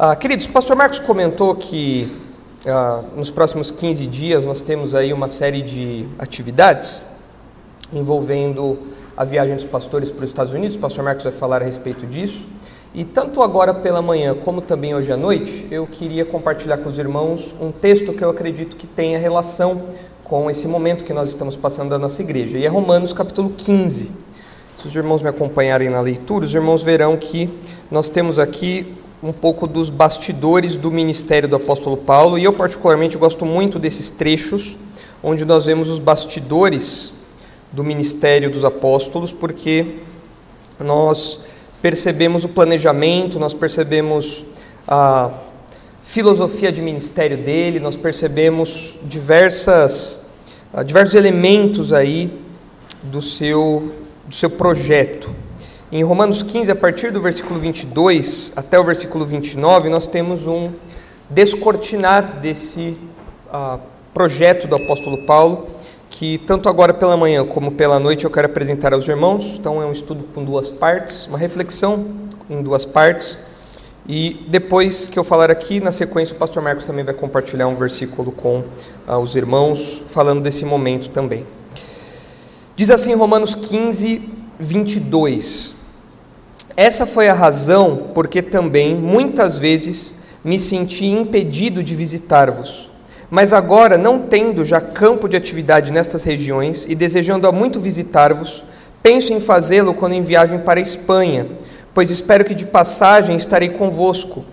Ah, queridos, o pastor Marcos comentou que ah, nos próximos 15 dias nós temos aí uma série de atividades envolvendo a viagem dos pastores para os Estados Unidos. O pastor Marcos vai falar a respeito disso. E tanto agora pela manhã como também hoje à noite, eu queria compartilhar com os irmãos um texto que eu acredito que tenha relação com esse momento que nós estamos passando da nossa igreja. E é Romanos capítulo 15. Se os irmãos me acompanharem na leitura, os irmãos verão que nós temos aqui um pouco dos bastidores do ministério do apóstolo Paulo, e eu particularmente gosto muito desses trechos onde nós vemos os bastidores do ministério dos apóstolos, porque nós percebemos o planejamento, nós percebemos a filosofia de ministério dele, nós percebemos diversas, diversos elementos aí do seu, do seu projeto. Em Romanos 15, a partir do versículo 22 até o versículo 29, nós temos um descortinar desse uh, projeto do apóstolo Paulo, que tanto agora pela manhã como pela noite eu quero apresentar aos irmãos. Então é um estudo com duas partes, uma reflexão em duas partes. E depois que eu falar aqui, na sequência, o pastor Marcos também vai compartilhar um versículo com uh, os irmãos, falando desse momento também. Diz assim Romanos 15, 22. Essa foi a razão porque também muitas vezes me senti impedido de visitar-vos. Mas agora, não tendo já campo de atividade nestas regiões e desejando há muito visitar-vos, penso em fazê-lo quando em viagem para a Espanha, pois espero que de passagem estarei convosco,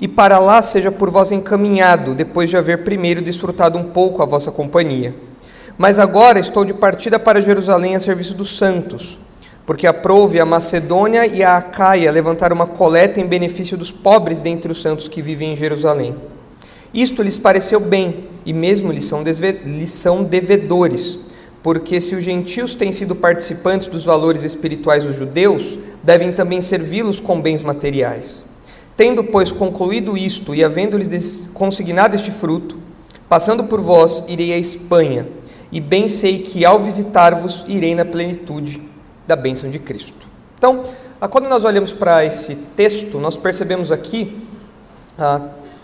e para lá seja por vós encaminhado, depois de haver primeiro desfrutado um pouco a vossa companhia. Mas agora estou de partida para Jerusalém a serviço dos santos porque aprouve a Macedônia e a Acaia levantar uma coleta em benefício dos pobres dentre os santos que vivem em Jerusalém. Isto lhes pareceu bem, e mesmo lhes são, lhes são devedores, porque se os gentios têm sido participantes dos valores espirituais dos judeus, devem também servi-los com bens materiais. Tendo, pois, concluído isto e havendo-lhes consignado este fruto, passando por vós, irei à Espanha, e bem sei que ao visitar-vos irei na plenitude da bênção de Cristo. Então, quando nós olhamos para esse texto, nós percebemos aqui ah,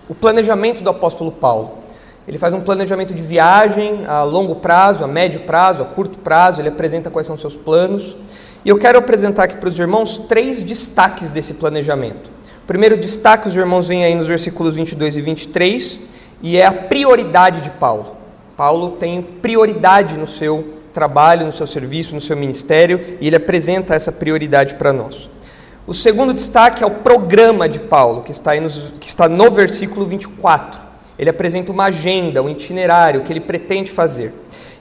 o planejamento do apóstolo Paulo. Ele faz um planejamento de viagem a longo prazo, a médio prazo, a curto prazo, ele apresenta quais são seus planos. E eu quero apresentar aqui para os irmãos três destaques desse planejamento. O primeiro destaque, os irmãos veem aí nos versículos 22 e 23, e é a prioridade de Paulo. Paulo tem prioridade no seu trabalho, no seu serviço, no seu ministério, e ele apresenta essa prioridade para nós. O segundo destaque é o programa de Paulo, que está, nos, que está no versículo 24. Ele apresenta uma agenda, um itinerário, que ele pretende fazer.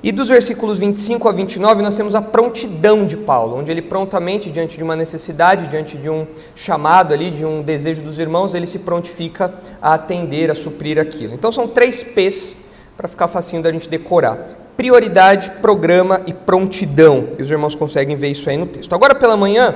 E dos versículos 25 a 29, nós temos a prontidão de Paulo, onde ele prontamente, diante de uma necessidade, diante de um chamado ali, de um desejo dos irmãos, ele se prontifica a atender, a suprir aquilo. Então são três P's para ficar facinho da gente decorar prioridade, programa e prontidão. E os irmãos conseguem ver isso aí no texto. Agora pela manhã,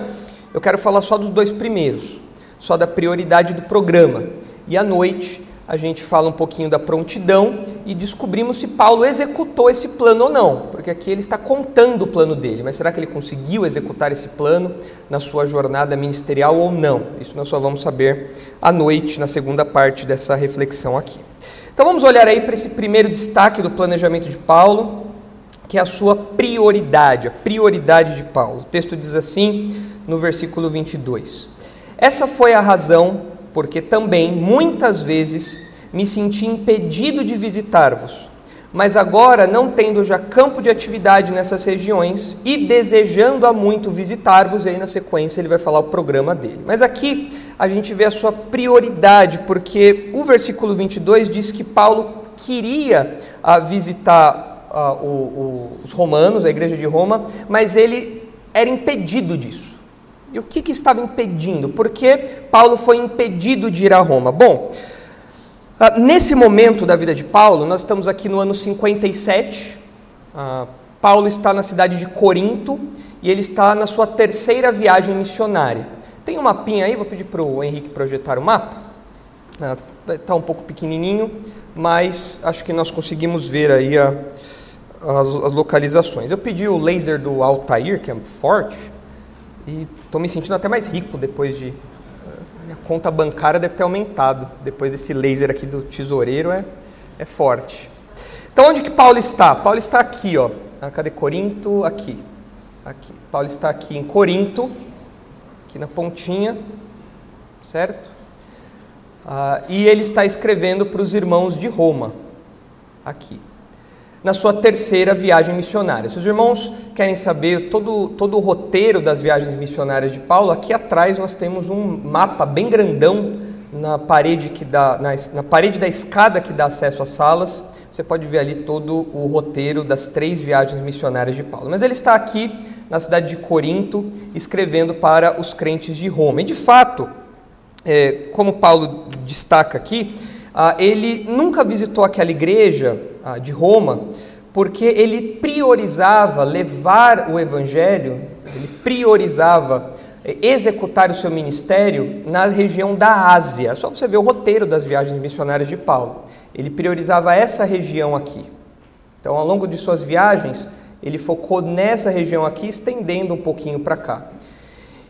eu quero falar só dos dois primeiros, só da prioridade do programa. E à noite, a gente fala um pouquinho da prontidão e descobrimos se Paulo executou esse plano ou não, porque aqui ele está contando o plano dele, mas será que ele conseguiu executar esse plano na sua jornada ministerial ou não? Isso nós só vamos saber à noite, na segunda parte dessa reflexão aqui. Então vamos olhar aí para esse primeiro destaque do planejamento de Paulo, que é a sua prioridade, a prioridade de Paulo. O texto diz assim no versículo 22: Essa foi a razão porque também muitas vezes me senti impedido de visitar-vos mas agora, não tendo já campo de atividade nessas regiões e desejando há muito visitar-vos, aí na sequência ele vai falar o programa dele. Mas aqui a gente vê a sua prioridade, porque o versículo 22 diz que Paulo queria ah, visitar ah, o, o, os romanos, a igreja de Roma, mas ele era impedido disso. E o que, que estava impedindo? Por que Paulo foi impedido de ir a Roma? Bom, ah, nesse momento da vida de Paulo, nós estamos aqui no ano 57. Ah, Paulo está na cidade de Corinto e ele está na sua terceira viagem missionária. Tem um mapinha aí, vou pedir para o Henrique projetar o mapa. Está ah, um pouco pequenininho, mas acho que nós conseguimos ver aí a, as, as, localizações. Eu pedi o laser do Altair, que é forte, e estou me sentindo até mais rico depois de conta bancária deve ter aumentado. Depois desse laser aqui do tesoureiro é, é forte. Então onde que Paulo está? Paulo está aqui, ó. Ah, cadê Corinto? Aqui. Aqui. Paulo está aqui em Corinto, aqui na pontinha, certo? Ah, e ele está escrevendo para os irmãos de Roma, aqui na sua terceira viagem missionária. Se os irmãos querem saber todo, todo o roteiro das viagens missionárias de Paulo, aqui atrás nós temos um mapa bem grandão na parede, que dá, na, na parede da escada que dá acesso às salas. Você pode ver ali todo o roteiro das três viagens missionárias de Paulo. Mas ele está aqui na cidade de Corinto, escrevendo para os crentes de Roma. E de fato, é, como Paulo destaca aqui, ah, ele nunca visitou aquela igreja de Roma porque ele priorizava levar o evangelho, ele priorizava eh, executar o seu ministério na região da Ásia. Só você ver o roteiro das viagens missionárias de Paulo. Ele priorizava essa região aqui. Então, ao longo de suas viagens, ele focou nessa região aqui, estendendo um pouquinho para cá.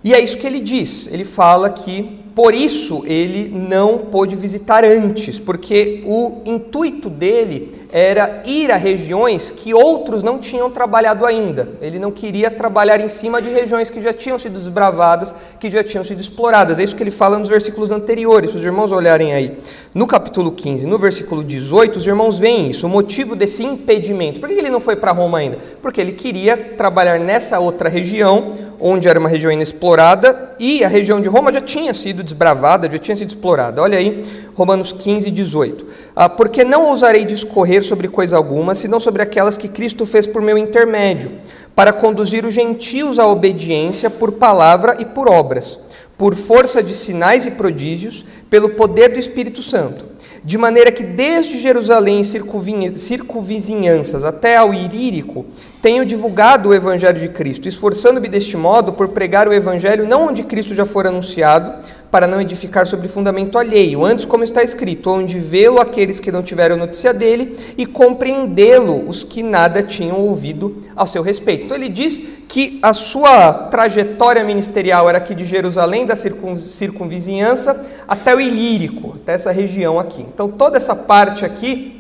E é isso que ele diz. Ele fala que por isso ele não pôde visitar antes, porque o intuito dele era ir a regiões que outros não tinham trabalhado ainda. Ele não queria trabalhar em cima de regiões que já tinham sido desbravadas, que já tinham sido exploradas. É isso que ele fala nos versículos anteriores. Se os irmãos olharem aí, no capítulo 15, no versículo 18, os irmãos veem isso, o motivo desse impedimento. Por que ele não foi para Roma ainda? Porque ele queria trabalhar nessa outra região, onde era uma região inexplorada, e a região de Roma já tinha sido desbravada, já tinha sido explorada. Olha aí, Romanos 15, 18. Ah, porque não ousarei discorrer sobre coisa alguma, senão sobre aquelas que Cristo fez por meu intermédio, para conduzir os gentios à obediência por palavra e por obras, por força de sinais e prodígios, pelo poder do Espírito Santo de maneira que desde Jerusalém e circunvizinhanças até ao Irírico tenho divulgado o Evangelho de Cristo, esforçando-me deste modo por pregar o Evangelho não onde Cristo já for anunciado, para não edificar sobre fundamento alheio, antes como está escrito, onde vê-lo aqueles que não tiveram notícia dele e compreendê-lo os que nada tinham ouvido ao seu respeito. Então ele diz que a sua trajetória ministerial era aqui de Jerusalém, da circunvizinhança, até o Ilírico, até essa região aqui. Então toda essa parte aqui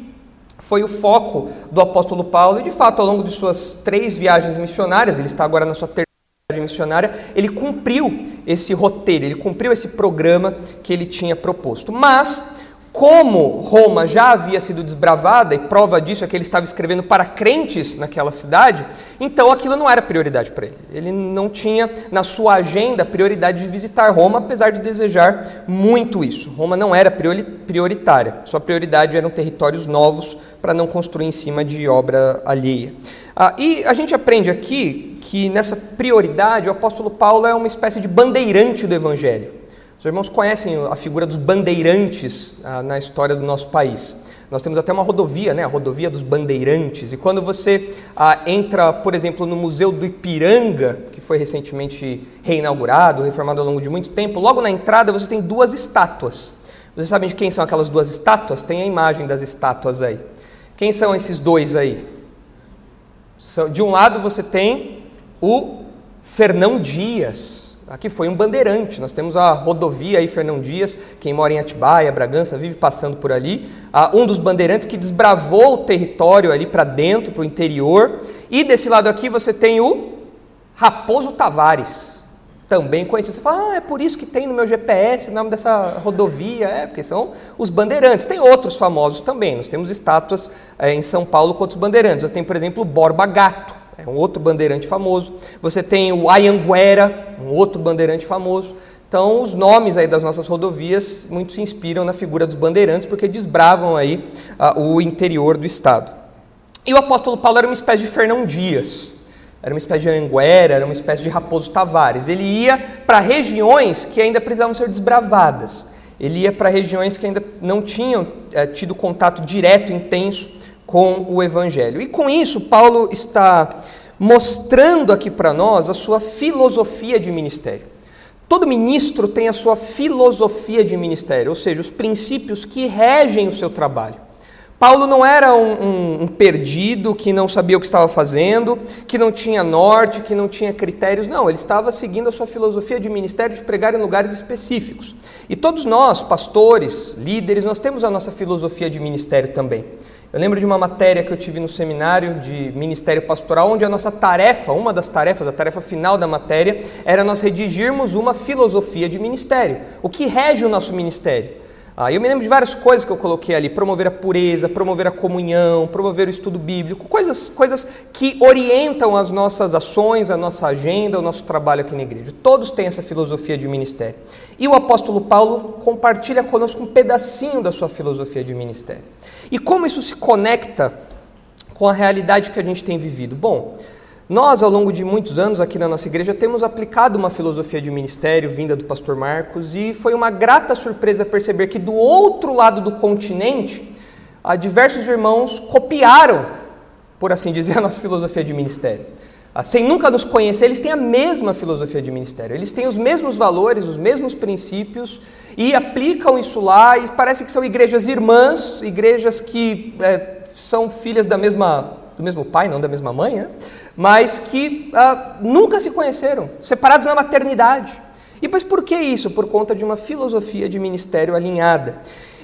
foi o foco do apóstolo Paulo e de fato ao longo de suas três viagens missionárias, ele está agora na sua terceira missionária, ele cumpriu esse roteiro, ele cumpriu esse programa que ele tinha proposto. Mas, como Roma já havia sido desbravada, e prova disso é que ele estava escrevendo para crentes naquela cidade, então aquilo não era prioridade para ele. Ele não tinha na sua agenda prioridade de visitar Roma, apesar de desejar muito isso. Roma não era prioritária, sua prioridade eram territórios novos para não construir em cima de obra alheia. Ah, e a gente aprende aqui que nessa prioridade o apóstolo Paulo é uma espécie de bandeirante do Evangelho. Os irmãos conhecem a figura dos bandeirantes ah, na história do nosso país. Nós temos até uma rodovia, né, a rodovia dos bandeirantes. E quando você ah, entra, por exemplo, no Museu do Ipiranga, que foi recentemente reinaugurado, reformado ao longo de muito tempo, logo na entrada você tem duas estátuas. Vocês sabem de quem são aquelas duas estátuas? Tem a imagem das estátuas aí. Quem são esses dois aí? De um lado você tem o Fernão Dias, aqui foi um bandeirante. Nós temos a rodovia aí, Fernão Dias, quem mora em Atibaia, Bragança, vive passando por ali. Ah, um dos bandeirantes que desbravou o território ali para dentro, para o interior. E desse lado aqui você tem o Raposo Tavares, também conhecido. Você fala, ah, é por isso que tem no meu GPS o nome dessa rodovia. É, porque são os bandeirantes. Tem outros famosos também. Nós temos estátuas é, em São Paulo com outros bandeirantes. Você tem, por exemplo, o Borba Gato, é um outro bandeirante famoso. Você tem o Ayanguera, um outro bandeirante famoso. Então, os nomes aí das nossas rodovias muito se inspiram na figura dos bandeirantes, porque desbravam aí uh, o interior do estado. E o apóstolo Paulo era uma espécie de Fernão Dias era uma espécie de Anguera, era uma espécie de Raposo Tavares. Ele ia para regiões que ainda precisavam ser desbravadas. Ele ia para regiões que ainda não tinham é, tido contato direto, intenso com o Evangelho. E com isso, Paulo está mostrando aqui para nós a sua filosofia de ministério. Todo ministro tem a sua filosofia de ministério, ou seja, os princípios que regem o seu trabalho. Paulo não era um, um, um, perdido que não sabia o que estava fazendo, que não tinha norte, que não tinha critérios. Não, ele estava seguindo a sua filosofia de ministério de pregar em lugares específicos. E todos nós, pastores, líderes, nós temos a nossa filosofia de ministério também. Eu lembro de uma matéria que eu tive no seminário de ministério pastoral, onde a nossa tarefa, uma das tarefas, a tarefa final da matéria, era nós redigirmos uma filosofia de ministério. O que rege o nosso ministério? Ah, eu me lembro de várias coisas que eu coloquei ali: promover a pureza, promover a comunhão, promover o estudo bíblico, coisas, coisas que orientam as nossas ações, a nossa agenda, o nosso trabalho aqui na igreja. Todos têm essa filosofia de ministério. E o apóstolo Paulo compartilha conosco um pedacinho da sua filosofia de ministério. E como isso se conecta com a realidade que a gente tem vivido? Bom, nós, ao longo de muitos anos aqui na nossa igreja, temos aplicado uma filosofia de ministério vinda do pastor Marcos e foi uma grata surpresa perceber que do outro lado do continente, diversos irmãos copiaram, por assim dizer, a nossa filosofia de ministério. Ah, sem nunca nos conhecer, eles têm a mesma filosofia de ministério, eles têm os mesmos valores, os mesmos princípios e aplicam isso lá e parece que são igrejas irmãs, igrejas que é, são filhas da mesma, do mesmo pai, não da mesma mãe, né? mas que ah, nunca se conheceram, separados na maternidade. E pois por que isso? Por conta de uma filosofia de ministério alinhada.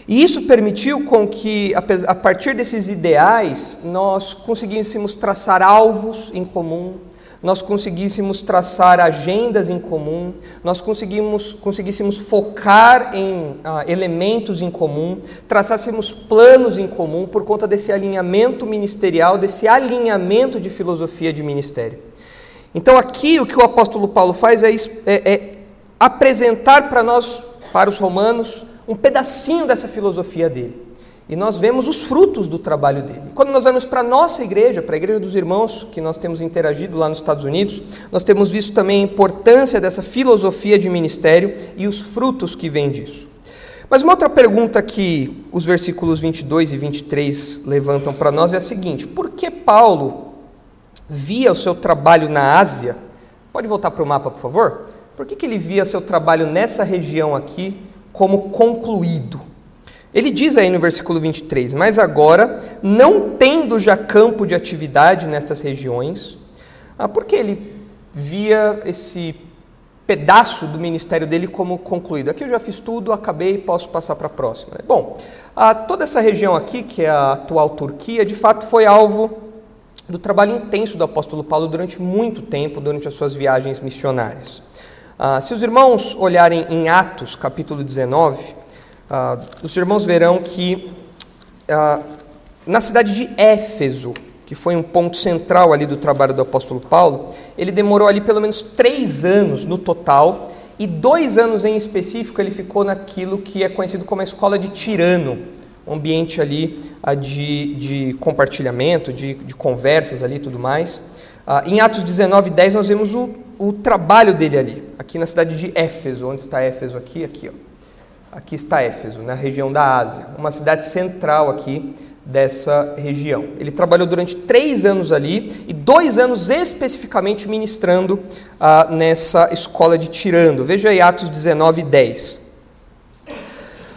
E isso permitiu com que, a partir desses ideais, nós conseguíssemos traçar alvos em comum, nós conseguíssemos traçar agendas em comum, nós conseguimos, conseguíssemos focar em ah, elementos em comum, traçássemos planos em comum por conta desse alinhamento ministerial, desse alinhamento de filosofia de ministério. Então, aqui o que o apóstolo Paulo faz é, é, é apresentar para nós, para os romanos, um pedacinho dessa filosofia dele. E nós vemos os frutos do trabalho dele. Quando nós vamos para a nossa igreja, para a igreja dos irmãos, que nós temos interagido lá nos Estados Unidos, nós temos visto também a importância dessa filosofia de ministério e os frutos que vêm disso. Mas uma outra pergunta que os versículos 22 e 23 levantam para nós é a seguinte: por que Paulo via o seu trabalho na Ásia? Pode voltar para o mapa, por favor? Por que, que ele via seu trabalho nessa região aqui como concluído? Ele diz aí no versículo 23: Mas agora, não tendo já campo de atividade nestas regiões, ah, porque ele via esse pedaço do ministério dele como concluído. Aqui eu já fiz tudo, acabei, posso passar para a próxima. Bom, ah, toda essa região aqui, que é a atual Turquia, de fato foi alvo do trabalho intenso do apóstolo Paulo durante muito tempo, durante as suas viagens missionárias. Ah, se os irmãos olharem em Atos, capítulo 19, ah, os irmãos verão que ah, na cidade de Éfeso, que foi um ponto central ali do trabalho do apóstolo Paulo, ele demorou ali pelo menos três anos no total, e dois anos em específico ele ficou naquilo que é conhecido como a escola de Tirano, um ambiente ali ah, de, de compartilhamento, de, de conversas ali e tudo mais. Ah, em Atos 19, 10 nós vemos o, o trabalho dele ali, aqui na cidade de Éfeso, onde está Éfeso aqui, aqui ó. Aqui está Éfeso, na região da Ásia, uma cidade central aqui dessa região. Ele trabalhou durante três anos ali e dois anos especificamente ministrando ah, nessa escola de Tirando. Veja aí Atos 19, 10.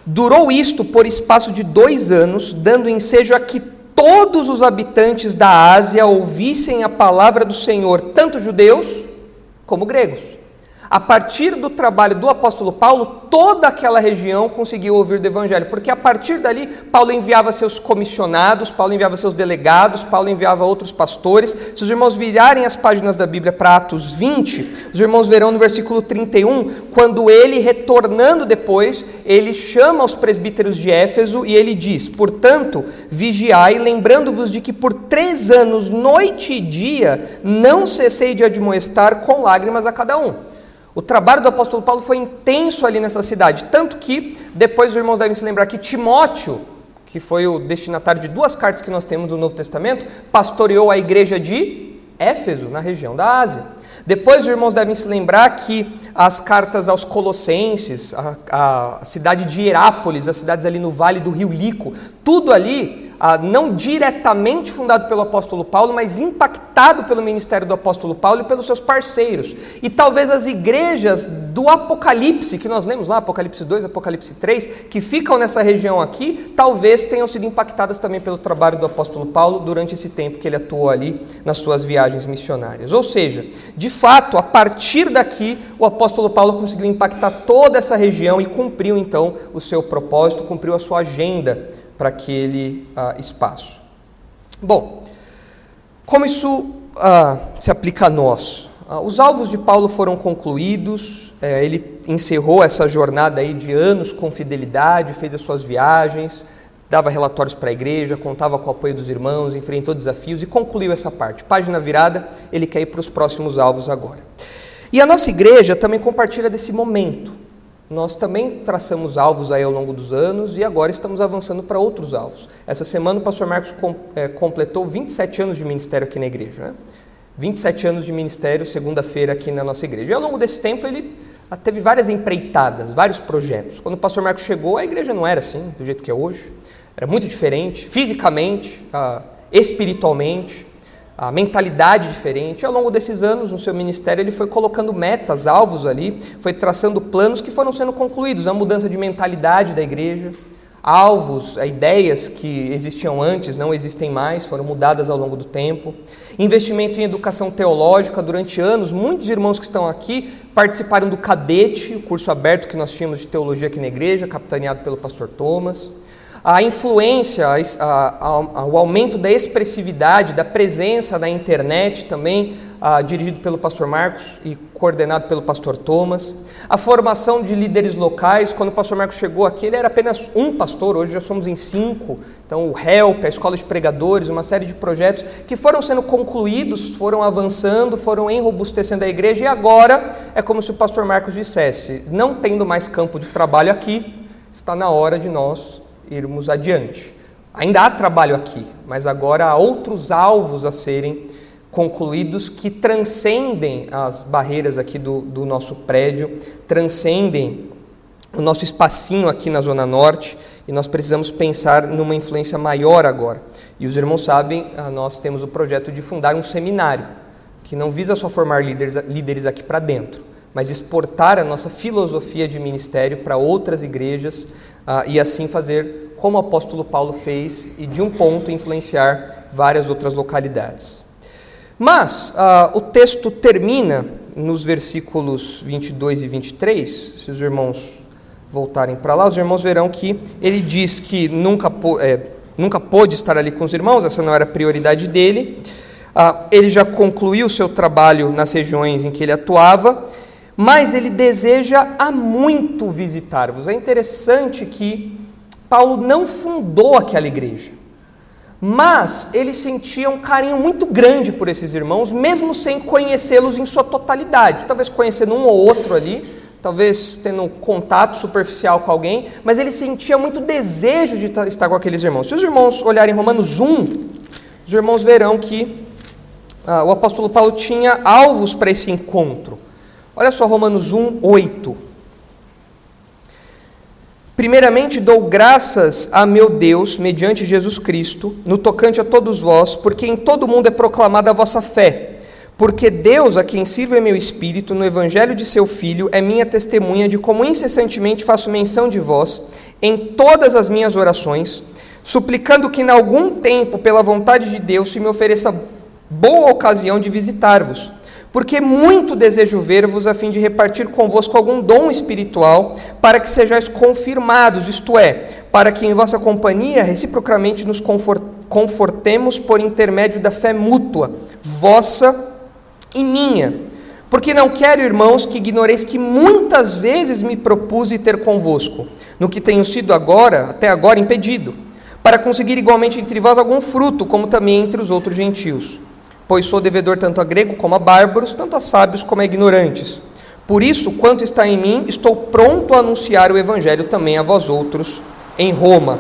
Durou isto por espaço de dois anos, dando ensejo a que todos os habitantes da Ásia ouvissem a palavra do Senhor, tanto judeus como gregos. A partir do trabalho do apóstolo Paulo, toda aquela região conseguiu ouvir do evangelho, porque a partir dali Paulo enviava seus comissionados, Paulo enviava seus delegados, Paulo enviava outros pastores. Se os irmãos virarem as páginas da Bíblia para Atos 20, os irmãos verão no versículo 31, quando ele retornando depois, ele chama os presbíteros de Éfeso e ele diz: "Portanto, vigiai, lembrando-vos de que por três anos, noite e dia, não cessei de admoestar com lágrimas a cada um." O trabalho do apóstolo Paulo foi intenso ali nessa cidade, tanto que depois os irmãos devem se lembrar que Timóteo, que foi o destinatário de duas cartas que nós temos no Novo Testamento, pastoreou a igreja de Éfeso, na região da Ásia. Depois os irmãos devem se lembrar que as cartas aos Colossenses, a, a cidade de Herápolis, as cidades ali no vale do rio Lico, tudo ali ah, não diretamente fundado pelo apóstolo Paulo, mas impactado pelo ministério do apóstolo Paulo e pelos seus parceiros. E talvez as igrejas do Apocalipse, que nós lemos lá, Apocalipse 2, Apocalipse 3, que ficam nessa região aqui, talvez tenham sido impactadas também pelo trabalho do apóstolo Paulo durante esse tempo que ele atuou ali nas suas viagens missionárias. Ou seja, de fato, a partir daqui, o apóstolo Paulo conseguiu impactar toda essa região e cumpriu então o seu propósito, cumpriu a sua agenda para aquele uh, espaço. Bom, como isso uh, se aplica a nós? Uh, os alvos de Paulo foram concluídos, eh, ele encerrou essa jornada aí de anos com fidelidade, fez as suas viagens, dava relatórios para a igreja, contava com o apoio dos irmãos, enfrentou desafios e concluiu essa parte. Página virada, ele quer ir para os próximos alvos agora. E a nossa igreja também compartilha desse momento nós também traçamos alvos aí ao longo dos anos e agora estamos avançando para outros alvos. Essa semana o pastor Marcos com, é, completou 27 anos de ministério aqui na igreja. Né? 27 anos de ministério, segunda-feira, aqui na nossa igreja. E ao longo desse tempo ele teve várias empreitadas, vários projetos. Quando o pastor Marcos chegou, a igreja não era assim, do jeito que é hoje. Era muito diferente, fisicamente, ah, espiritualmente a mentalidade diferente. E ao longo desses anos, no seu ministério, ele foi colocando metas, alvos ali, foi traçando planos que foram sendo concluídos. A mudança de mentalidade da igreja, alvos, ideias que existiam antes não existem mais, foram mudadas ao longo do tempo. Investimento em educação teológica durante anos. Muitos irmãos que estão aqui participaram do Cadete, o curso aberto que nós tínhamos de teologia aqui na igreja, capitaneado pelo pastor Thomas a influência, a, a, o aumento da expressividade, da presença da internet também, a, dirigido pelo pastor Marcos e coordenado pelo pastor Thomas. A formação de líderes locais, quando o pastor Marcos chegou aqui, ele era apenas um pastor, hoje já somos em cinco. Então, o HELP, a escola de pregadores, uma série de projetos que foram sendo concluídos, foram avançando, foram enrobustecendo a igreja e agora é como se o pastor Marcos dissesse: não tendo mais campo de trabalho aqui, está na hora de nós irmos adiante. Ainda há trabalho aqui, mas agora há outros alvos a serem concluídos que transcendem as barreiras aqui do, do nosso prédio, transcendem o nosso espacinho aqui na Zona Norte e nós precisamos pensar numa influência maior agora. E os irmãos sabem, ah, nós temos o projeto de fundar um seminário que não visa só formar líderes, líderes aqui para dentro, mas exportar a nossa filosofia de ministério para outras igrejas ah, e assim fazer como o apóstolo Paulo fez e de um ponto influenciar várias outras localidades. Mas ah, o texto termina nos versículos 22 e 23, se os irmãos voltarem para lá, os irmãos verão que ele diz que nunca, é, nunca pôde estar ali com os irmãos, essa não era a prioridade dele. Ah, ele já concluiu o seu trabalho nas regiões em que ele atuava mas ele deseja há muito visitar-vos. É interessante que Paulo não fundou aquela igreja, mas ele sentia um carinho muito grande por esses irmãos, mesmo sem conhecê-los em sua totalidade. Talvez conhecendo um ou outro ali, talvez tendo contato superficial com alguém, mas ele sentia muito desejo de estar com aqueles irmãos. Se os irmãos olharem Romanos 1, os irmãos verão que ah, o apóstolo Paulo tinha alvos para esse encontro. Olha só Romanos 1, 8. Primeiramente dou graças a meu Deus, mediante Jesus Cristo, no tocante a todos vós, porque em todo mundo é proclamada a vossa fé. Porque Deus, a quem sirvo é meu espírito, no evangelho de seu Filho, é minha testemunha de como incessantemente faço menção de vós em todas as minhas orações, suplicando que, em algum tempo, pela vontade de Deus, se me ofereça boa ocasião de visitar-vos porque muito desejo ver-vos a fim de repartir convosco algum dom espiritual, para que sejais confirmados, isto é, para que em vossa companhia reciprocamente nos confortemos por intermédio da fé mútua, vossa e minha. Porque não quero, irmãos, que ignoreis que muitas vezes me propus ter convosco, no que tenho sido agora, até agora, impedido, para conseguir igualmente entre vós algum fruto, como também entre os outros gentios pois sou devedor tanto a grego como a bárbaros, tanto a sábios como a ignorantes. Por isso, quanto está em mim, estou pronto a anunciar o evangelho também a vós outros em Roma.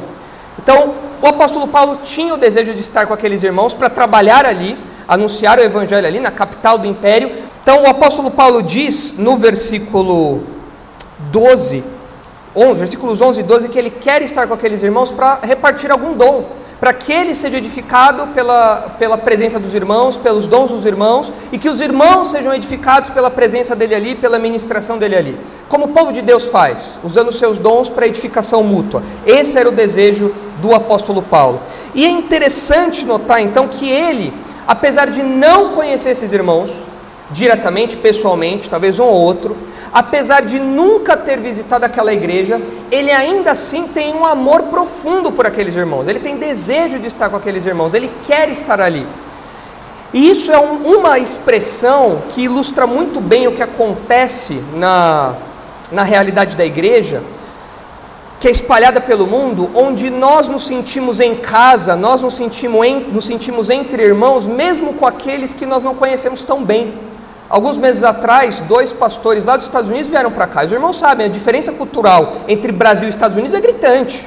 Então, o apóstolo Paulo tinha o desejo de estar com aqueles irmãos para trabalhar ali, anunciar o evangelho ali na capital do império. Então, o apóstolo Paulo diz no versículo 12, 11, versículos 11 e 12, que ele quer estar com aqueles irmãos para repartir algum dom para que ele seja edificado pela, pela presença dos irmãos, pelos dons dos irmãos, e que os irmãos sejam edificados pela presença dele ali, pela ministração dele ali. Como o povo de Deus faz, usando seus dons para edificação mútua. Esse era o desejo do apóstolo Paulo. E é interessante notar então que ele, apesar de não conhecer esses irmãos diretamente, pessoalmente, talvez um ou outro, apesar de nunca ter visitado aquela igreja, ele ainda assim tem um amor profundo por aqueles irmãos, ele tem desejo de estar com aqueles irmãos, ele quer estar ali. E isso é um, uma expressão que ilustra muito bem o que acontece na, na realidade da igreja, que é espalhada pelo mundo, onde nós nos sentimos em casa, nós nos sentimos, em, nos sentimos entre irmãos, mesmo com aqueles que nós não conhecemos tão bem. Alguns meses atrás, dois pastores lá dos Estados Unidos vieram para cá. Os irmãos sabem, a diferença cultural entre Brasil e Estados Unidos é gritante.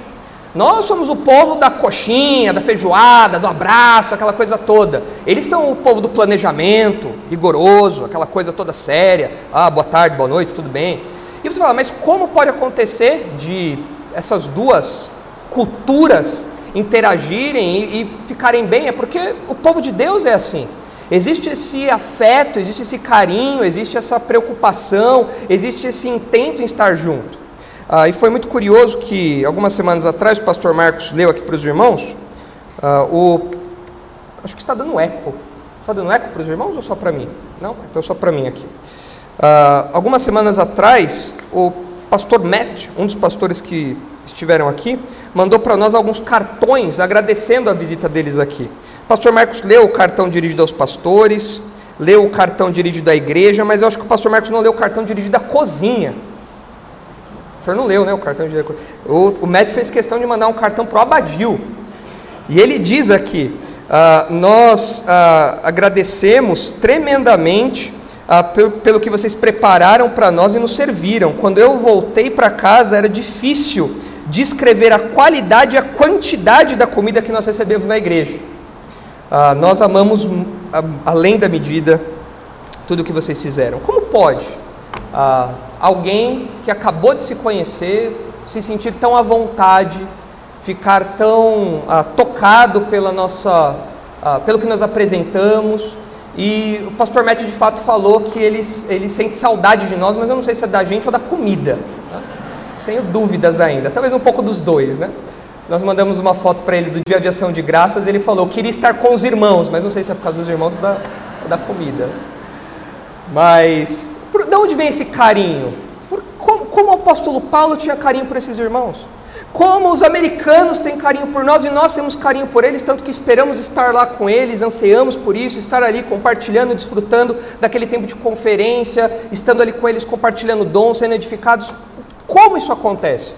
Nós somos o povo da coxinha, da feijoada, do abraço, aquela coisa toda. Eles são o povo do planejamento, rigoroso, aquela coisa toda séria. Ah, boa tarde, boa noite, tudo bem. E você fala, mas como pode acontecer de essas duas culturas interagirem e, e ficarem bem? É porque o povo de Deus é assim. Existe esse afeto, existe esse carinho, existe essa preocupação, existe esse intento em estar junto. Ah, e foi muito curioso que algumas semanas atrás o pastor Marcos leu aqui para os irmãos ah, o. Acho que está dando eco. Está dando eco para os irmãos ou só para mim? Não? Então só para mim aqui. Ah, algumas semanas atrás, o pastor Matt, um dos pastores que estiveram aqui, mandou para nós alguns cartões agradecendo a visita deles aqui. Pastor Marcos leu o cartão dirigido aos pastores, leu o cartão dirigido à igreja, mas eu acho que o pastor Marcos não leu o cartão dirigido à cozinha. O senhor não leu, né, o cartão dirigido cozinha. O, o médico fez questão de mandar um cartão para o Abadil. E ele diz aqui, uh, nós uh, agradecemos tremendamente uh, pelo, pelo que vocês prepararam para nós e nos serviram. Quando eu voltei para casa era difícil descrever a qualidade e a quantidade da comida que nós recebemos na igreja. Ah, nós amamos além da medida tudo o que vocês fizeram. Como pode ah, alguém que acabou de se conhecer se sentir tão à vontade, ficar tão ah, tocado pela nossa, ah, pelo que nós apresentamos? E o pastor Matt de fato falou que ele, ele sente saudade de nós, mas eu não sei se é da gente ou da comida. Né? Tenho dúvidas ainda, talvez um pouco dos dois, né? Nós mandamos uma foto para ele do dia de ação de graças. Ele falou: queria estar com os irmãos, mas não sei se é por causa dos irmãos ou da, ou da comida. Mas, por, de onde vem esse carinho? Por, como, como o apóstolo Paulo tinha carinho por esses irmãos? Como os americanos têm carinho por nós e nós temos carinho por eles, tanto que esperamos estar lá com eles, ansiamos por isso, estar ali compartilhando, desfrutando daquele tempo de conferência, estando ali com eles compartilhando dons, sendo edificados. Como isso acontece?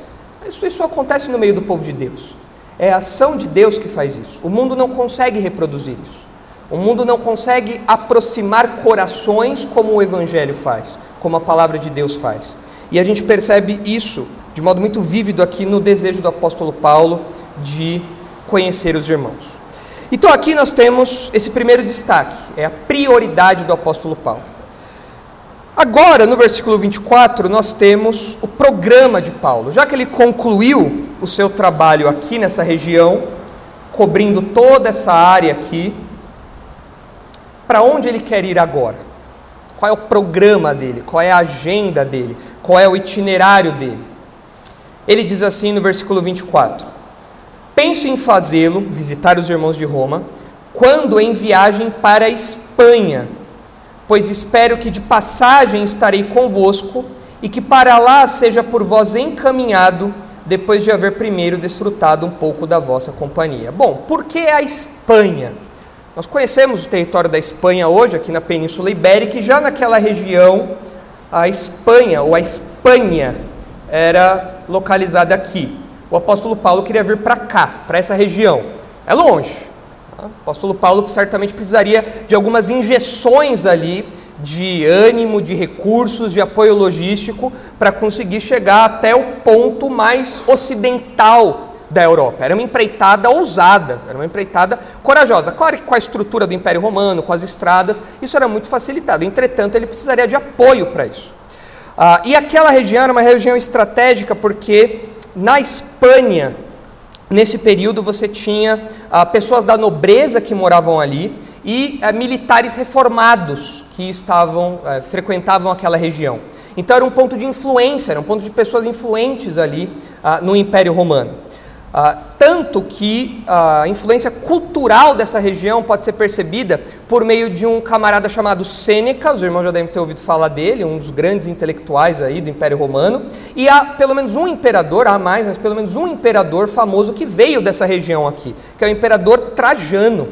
Isso, isso acontece no meio do povo de Deus. É a ação de Deus que faz isso. O mundo não consegue reproduzir isso. O mundo não consegue aproximar corações como o Evangelho faz, como a palavra de Deus faz. E a gente percebe isso de modo muito vívido aqui no desejo do apóstolo Paulo de conhecer os irmãos. Então aqui nós temos esse primeiro destaque, é a prioridade do apóstolo Paulo. Agora, no versículo 24, nós temos o programa de Paulo. Já que ele concluiu o seu trabalho aqui nessa região, cobrindo toda essa área aqui, para onde ele quer ir agora? Qual é o programa dele? Qual é a agenda dele? Qual é o itinerário dele? Ele diz assim no versículo 24: Penso em fazê-lo, visitar os irmãos de Roma, quando em viagem para a Espanha pois espero que de passagem estarei convosco e que para lá seja por vós encaminhado, depois de haver primeiro desfrutado um pouco da vossa companhia. Bom, por que a Espanha? Nós conhecemos o território da Espanha hoje, aqui na Península Ibérica, e já naquela região, a Espanha, ou a Espanha, era localizada aqui. O apóstolo Paulo queria vir para cá, para essa região. É longe, o apóstolo Paulo certamente precisaria de algumas injeções ali de ânimo, de recursos, de apoio logístico para conseguir chegar até o ponto mais ocidental da Europa. Era uma empreitada ousada, era uma empreitada corajosa. Claro que com a estrutura do Império Romano, com as estradas, isso era muito facilitado. Entretanto, ele precisaria de apoio para isso. Ah, e aquela região era uma região estratégica porque na Espanha nesse período você tinha ah, pessoas da nobreza que moravam ali e ah, militares reformados que estavam ah, frequentavam aquela região. Então era um ponto de influência, era um ponto de pessoas influentes ali ah, no Império Romano. Ah, tanto que a influência cultural dessa região pode ser percebida por meio de um camarada chamado Sêneca, os irmãos já devem ter ouvido falar dele, um dos grandes intelectuais aí do Império Romano, e há pelo menos um imperador, há mais, mas pelo menos um imperador famoso que veio dessa região aqui, que é o imperador Trajano.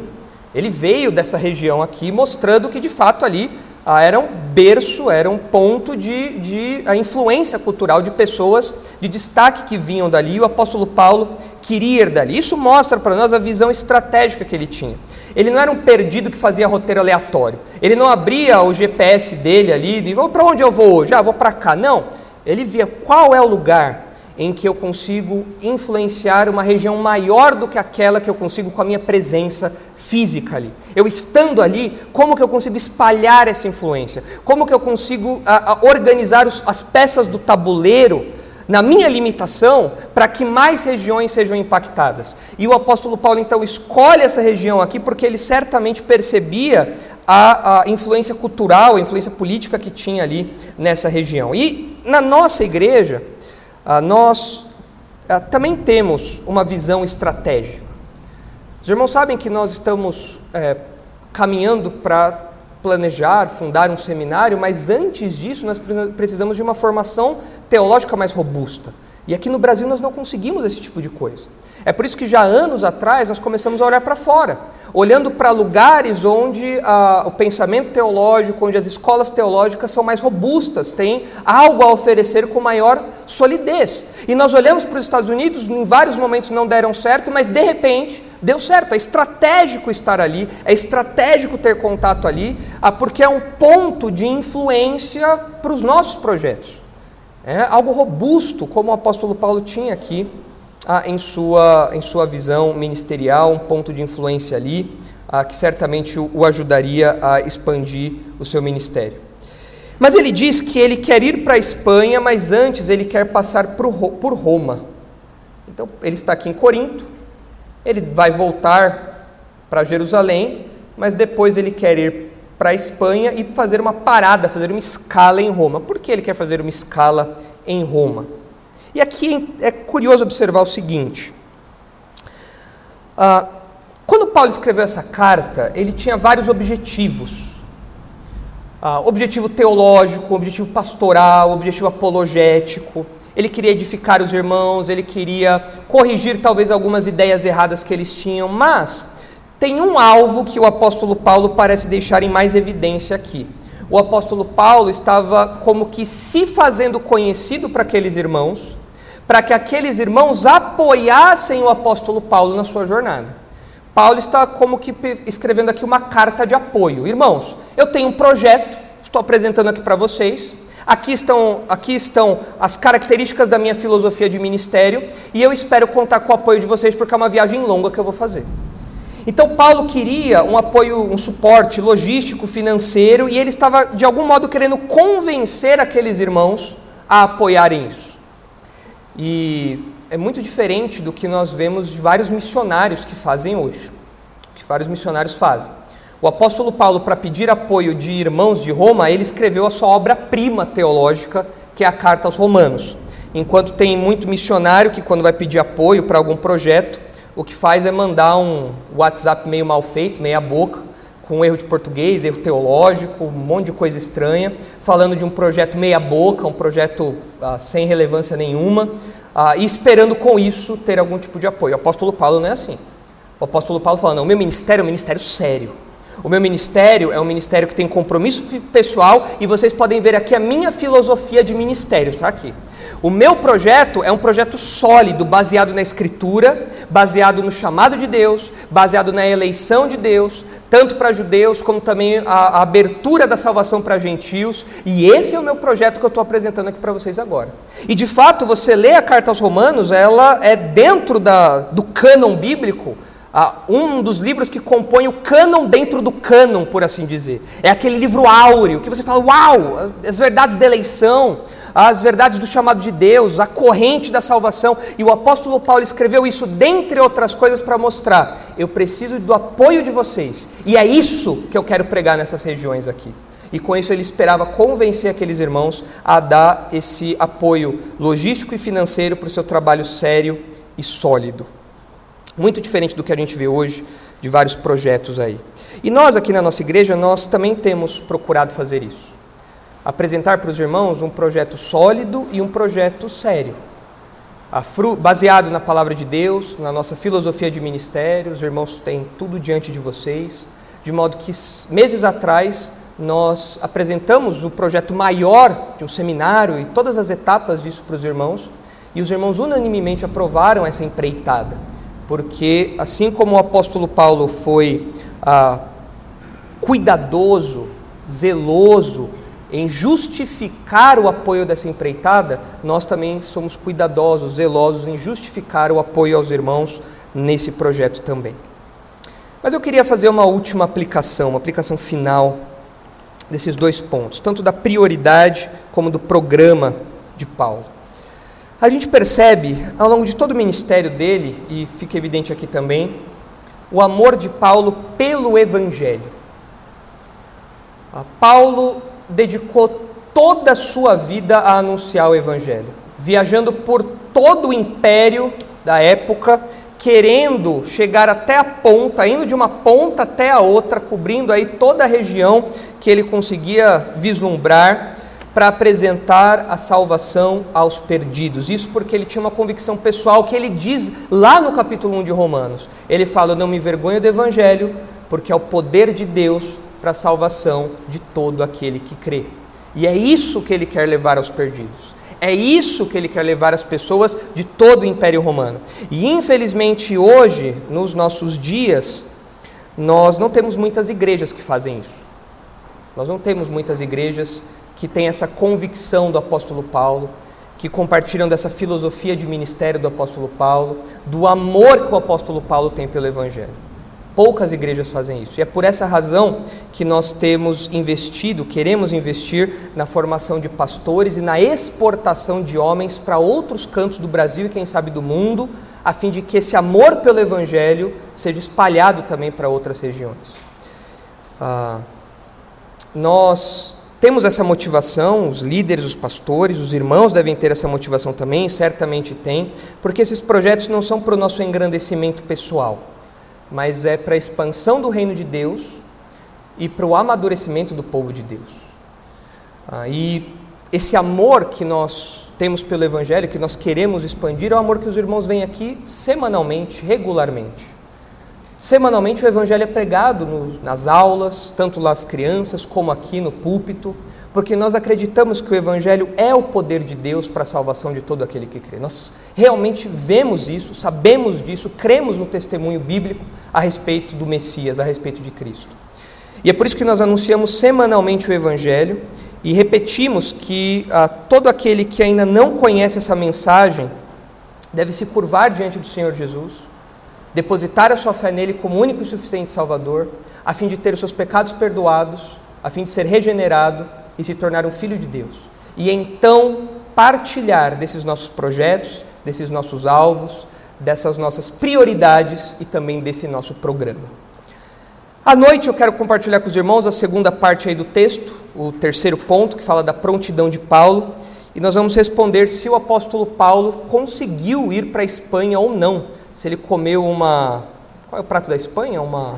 Ele veio dessa região aqui, mostrando que de fato ali ah, era um berço, era um ponto de, de a influência cultural de pessoas de destaque que vinham dali. O apóstolo Paulo queria ir dali. Isso mostra para nós a visão estratégica que ele tinha. Ele não era um perdido que fazia roteiro aleatório. Ele não abria o GPS dele ali e para onde eu vou hoje? Ah, vou para cá. Não. Ele via qual é o lugar em que eu consigo influenciar uma região maior do que aquela que eu consigo com a minha presença física ali. Eu estando ali, como que eu consigo espalhar essa influência? Como que eu consigo a, a organizar os, as peças do tabuleiro na minha limitação para que mais regiões sejam impactadas? E o apóstolo Paulo então escolhe essa região aqui porque ele certamente percebia a, a influência cultural, a influência política que tinha ali nessa região. E na nossa igreja, ah, nós ah, também temos uma visão estratégica. Os irmãos sabem que nós estamos é, caminhando para planejar, fundar um seminário, mas antes disso nós precisamos de uma formação teológica mais robusta. E aqui no Brasil nós não conseguimos esse tipo de coisa. É por isso que já anos atrás nós começamos a olhar para fora, olhando para lugares onde ah, o pensamento teológico, onde as escolas teológicas são mais robustas, têm algo a oferecer com maior solidez. E nós olhamos para os Estados Unidos, em vários momentos não deram certo, mas de repente deu certo. É estratégico estar ali, é estratégico ter contato ali, ah, porque é um ponto de influência para os nossos projetos. É algo robusto, como o apóstolo Paulo tinha aqui ah, em, sua, em sua visão ministerial, um ponto de influência ali, ah, que certamente o, o ajudaria a expandir o seu ministério. Mas ele diz que ele quer ir para a Espanha, mas antes ele quer passar por, por Roma. Então ele está aqui em Corinto, ele vai voltar para Jerusalém, mas depois ele quer ir para a Espanha e fazer uma parada, fazer uma escala em Roma. Por que ele quer fazer uma escala em Roma? E aqui é curioso observar o seguinte: ah, quando Paulo escreveu essa carta, ele tinha vários objetivos. Ah, objetivo teológico, objetivo pastoral, objetivo apologético. Ele queria edificar os irmãos, ele queria corrigir talvez algumas ideias erradas que eles tinham, mas tem um alvo que o apóstolo Paulo parece deixar em mais evidência aqui. O apóstolo Paulo estava como que se fazendo conhecido para aqueles irmãos, para que aqueles irmãos apoiassem o apóstolo Paulo na sua jornada. Paulo está como que escrevendo aqui uma carta de apoio. Irmãos, eu tenho um projeto, estou apresentando aqui para vocês. Aqui estão, aqui estão as características da minha filosofia de ministério e eu espero contar com o apoio de vocês porque é uma viagem longa que eu vou fazer. Então Paulo queria um apoio, um suporte logístico, financeiro e ele estava de algum modo querendo convencer aqueles irmãos a apoiarem isso. E é muito diferente do que nós vemos de vários missionários que fazem hoje, que vários missionários fazem. O apóstolo Paulo, para pedir apoio de irmãos de Roma, ele escreveu a sua obra-prima teológica, que é a Carta aos Romanos. Enquanto tem muito missionário que, quando vai pedir apoio para algum projeto, o que faz é mandar um WhatsApp meio mal feito, meia boca, com erro de português, erro teológico, um monte de coisa estranha, falando de um projeto meia-boca, um projeto ah, sem relevância nenhuma, ah, e esperando com isso ter algum tipo de apoio. O apóstolo Paulo não é assim. O apóstolo Paulo fala: não, meu ministério é um ministério sério. O meu ministério é um ministério que tem compromisso pessoal e vocês podem ver aqui a minha filosofia de ministério, está aqui. O meu projeto é um projeto sólido, baseado na Escritura, baseado no chamado de Deus, baseado na eleição de Deus, tanto para judeus como também a, a abertura da salvação para gentios. E esse é o meu projeto que eu estou apresentando aqui para vocês agora. E de fato, você lê a carta aos Romanos, ela é dentro da, do cânon bíblico um dos livros que compõe o cânon dentro do cânon, por assim dizer. É aquele livro áureo, que você fala, uau, as verdades da eleição, as verdades do chamado de Deus, a corrente da salvação. E o apóstolo Paulo escreveu isso, dentre outras coisas, para mostrar: eu preciso do apoio de vocês. E é isso que eu quero pregar nessas regiões aqui. E com isso ele esperava convencer aqueles irmãos a dar esse apoio logístico e financeiro para o seu trabalho sério e sólido. Muito diferente do que a gente vê hoje de vários projetos aí. E nós aqui na nossa igreja, nós também temos procurado fazer isso. Apresentar para os irmãos um projeto sólido e um projeto sério. Baseado na palavra de Deus, na nossa filosofia de ministério, os irmãos têm tudo diante de vocês, de modo que meses atrás nós apresentamos o projeto maior de um seminário e todas as etapas disso para os irmãos, e os irmãos unanimemente aprovaram essa empreitada, porque assim como o apóstolo Paulo foi ah, cuidadoso, zeloso em justificar o apoio dessa empreitada, nós também somos cuidadosos, zelosos em justificar o apoio aos irmãos nesse projeto também. Mas eu queria fazer uma última aplicação, uma aplicação final desses dois pontos, tanto da prioridade como do programa de Paulo. A gente percebe ao longo de todo o ministério dele, e fica evidente aqui também, o amor de Paulo pelo Evangelho. Paulo dedicou toda a sua vida a anunciar o Evangelho, viajando por todo o império da época, querendo chegar até a ponta, indo de uma ponta até a outra, cobrindo aí toda a região que ele conseguia vislumbrar para apresentar a salvação aos perdidos. Isso porque ele tinha uma convicção pessoal que ele diz lá no capítulo 1 de Romanos. Ele fala: "Eu não me envergonho do evangelho, porque é o poder de Deus para a salvação de todo aquele que crê". E é isso que ele quer levar aos perdidos. É isso que ele quer levar as pessoas de todo o Império Romano. E infelizmente hoje, nos nossos dias, nós não temos muitas igrejas que fazem isso. Nós não temos muitas igrejas que têm essa convicção do apóstolo Paulo, que compartilham dessa filosofia de ministério do apóstolo Paulo, do amor que o apóstolo Paulo tem pelo evangelho. Poucas igrejas fazem isso. E é por essa razão que nós temos investido, queremos investir na formação de pastores e na exportação de homens para outros cantos do Brasil e quem sabe do mundo, a fim de que esse amor pelo Evangelho seja espalhado também para outras regiões. Ah, nós temos essa motivação, os líderes, os pastores, os irmãos devem ter essa motivação também, certamente têm, porque esses projetos não são para o nosso engrandecimento pessoal mas é para a expansão do reino de Deus e para o amadurecimento do povo de Deus. Ah, e esse amor que nós temos pelo Evangelho, que nós queremos expandir, é o amor que os irmãos vêm aqui semanalmente, regularmente. Semanalmente o Evangelho é pregado nas aulas, tanto lá as crianças como aqui no púlpito porque nós acreditamos que o Evangelho é o poder de Deus para a salvação de todo aquele que crê. Nós realmente vemos isso, sabemos disso, cremos no testemunho bíblico a respeito do Messias, a respeito de Cristo. E é por isso que nós anunciamos semanalmente o Evangelho e repetimos que ah, todo aquele que ainda não conhece essa mensagem deve se curvar diante do Senhor Jesus, depositar a sua fé nele como único e suficiente Salvador, a fim de ter os seus pecados perdoados, a fim de ser regenerado e se tornar um filho de Deus. E então partilhar desses nossos projetos, desses nossos alvos, dessas nossas prioridades e também desse nosso programa. À noite eu quero compartilhar com os irmãos a segunda parte aí do texto, o terceiro ponto que fala da prontidão de Paulo, e nós vamos responder se o apóstolo Paulo conseguiu ir para a Espanha ou não, se ele comeu uma qual é o prato da Espanha? Uma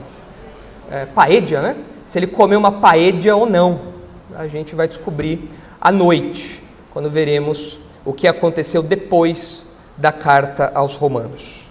é, paella, né? Se ele comeu uma paella ou não a gente vai descobrir à noite, quando veremos o que aconteceu depois da carta aos Romanos.